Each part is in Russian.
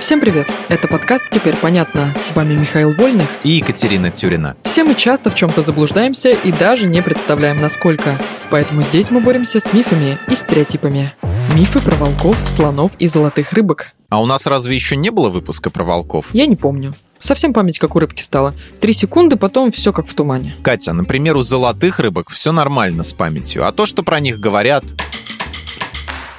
Всем привет! Это подкаст «Теперь понятно». С вами Михаил Вольных и Екатерина Тюрина. Все мы часто в чем-то заблуждаемся и даже не представляем, насколько. Поэтому здесь мы боремся с мифами и стереотипами. Мифы про волков, слонов и золотых рыбок. А у нас разве еще не было выпуска про волков? Я не помню. Совсем память как у рыбки стала. Три секунды, потом все как в тумане. Катя, например, у золотых рыбок все нормально с памятью, а то, что про них говорят,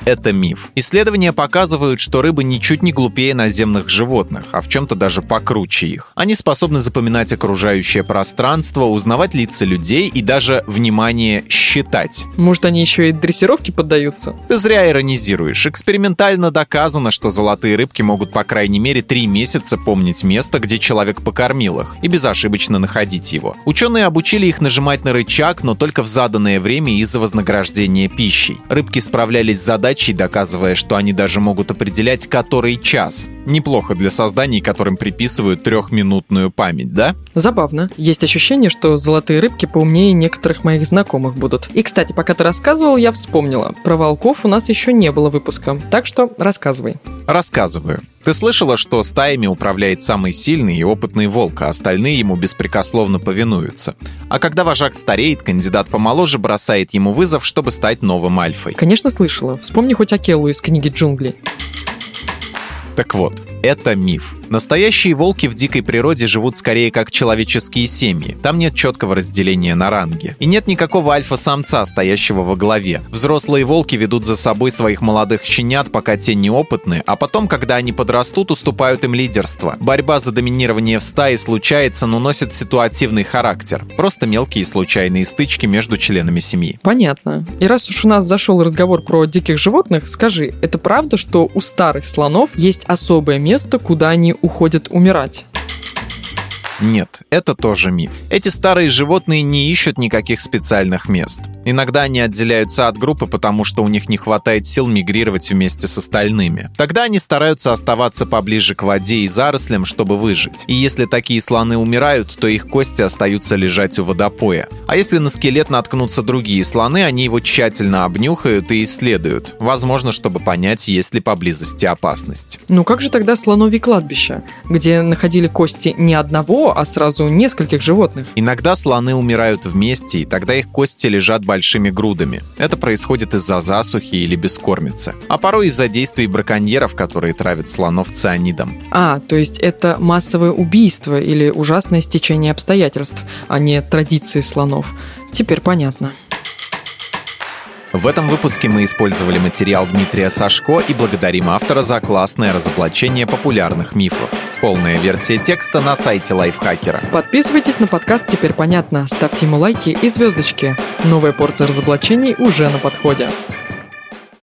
это миф. Исследования показывают, что рыбы ничуть не глупее наземных животных, а в чем-то даже покруче их. Они способны запоминать окружающее пространство, узнавать лица людей и даже, внимание, считать. Может, они еще и дрессировке поддаются? Ты зря иронизируешь. Экспериментально доказано, что золотые рыбки могут по крайней мере три месяца помнить место, где человек покормил их, и безошибочно находить его. Ученые обучили их нажимать на рычаг, но только в заданное время из-за вознаграждения пищей. Рыбки справлялись с задачей задачей, доказывая, что они даже могут определять, который час. Неплохо для созданий, которым приписывают трехминутную память, да? Забавно. Есть ощущение, что золотые рыбки поумнее некоторых моих знакомых будут. И, кстати, пока ты рассказывал, я вспомнила. Про волков у нас еще не было выпуска. Так что рассказывай. Рассказываю. Ты слышала, что стаями управляет самый сильный и опытный волк, а остальные ему беспрекословно повинуются. А когда вожак стареет, кандидат помоложе бросает ему вызов, чтобы стать новым альфой. Конечно, слышала. Вспомни хоть Акелу из книги «Джунгли». Так вот, это миф. Настоящие волки в дикой природе живут скорее как человеческие семьи. Там нет четкого разделения на ранги. И нет никакого альфа-самца, стоящего во главе. Взрослые волки ведут за собой своих молодых щенят, пока те неопытны, а потом, когда они подрастут, уступают им лидерство. Борьба за доминирование в стае случается, но носит ситуативный характер. Просто мелкие случайные стычки между членами семьи. Понятно. И раз уж у нас зашел разговор про диких животных, скажи, это правда, что у старых слонов есть особое место, куда они уходят умирать. Нет, это тоже миф. Эти старые животные не ищут никаких специальных мест. Иногда они отделяются от группы, потому что у них не хватает сил мигрировать вместе с остальными. Тогда они стараются оставаться поближе к воде и зарослям, чтобы выжить. И если такие слоны умирают, то их кости остаются лежать у водопоя. А если на скелет наткнутся другие слоны, они его тщательно обнюхают и исследуют. Возможно, чтобы понять, есть ли поблизости опасность. Ну как же тогда слоновьи кладбища, где находили кости не одного, а сразу нескольких животных. Иногда слоны умирают вместе, и тогда их кости лежат большими грудами. Это происходит из-за засухи или бескормицы. А порой из-за действий браконьеров, которые травят слонов цианидом. А, то есть это массовое убийство или ужасное стечение обстоятельств, а не традиции слонов. Теперь понятно. В этом выпуске мы использовали материал Дмитрия Сашко и благодарим автора за классное разоблачение популярных мифов. Полная версия текста на сайте Лайфхакера. Подписывайтесь на подкаст «Теперь понятно», ставьте ему лайки и звездочки. Новая порция разоблачений уже на подходе.